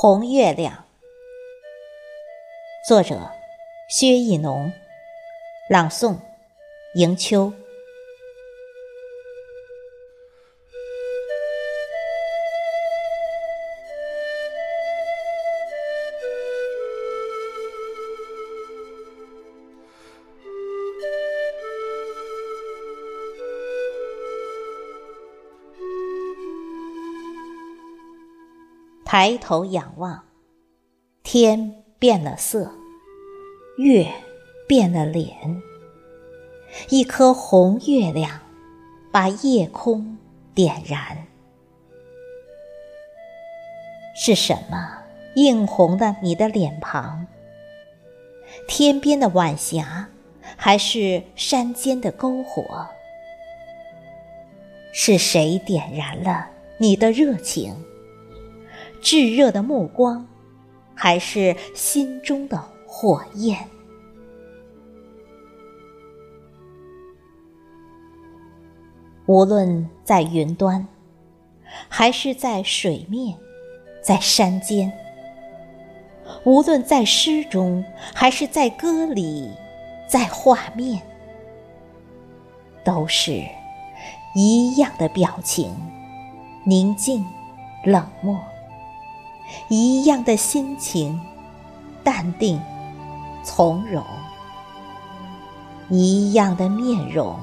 红月亮，作者薛逸农，朗诵迎秋。抬头仰望，天变了色，月变了脸。一颗红月亮，把夜空点燃。是什么映红了你的脸庞？天边的晚霞，还是山间的篝火？是谁点燃了你的热情？炙热的目光，还是心中的火焰？无论在云端，还是在水面，在山间；无论在诗中，还是在歌里，在画面，都是一样的表情：宁静、冷漠。一样的心情，淡定从容；一样的面容，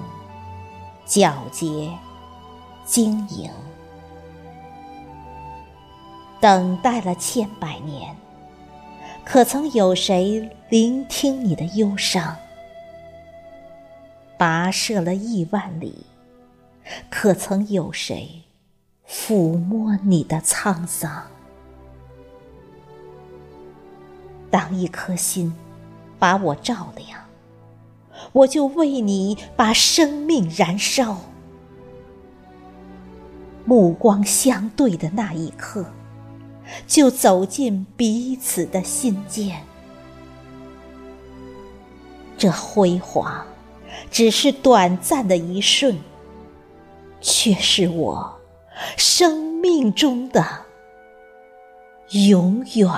皎洁晶莹。等待了千百年，可曾有谁聆听你的忧伤？跋涉了亿万里，可曾有谁抚摸你的沧桑？当一颗心把我照亮，我就为你把生命燃烧。目光相对的那一刻，就走进彼此的心间。这辉煌只是短暂的一瞬，却是我生命中的永远。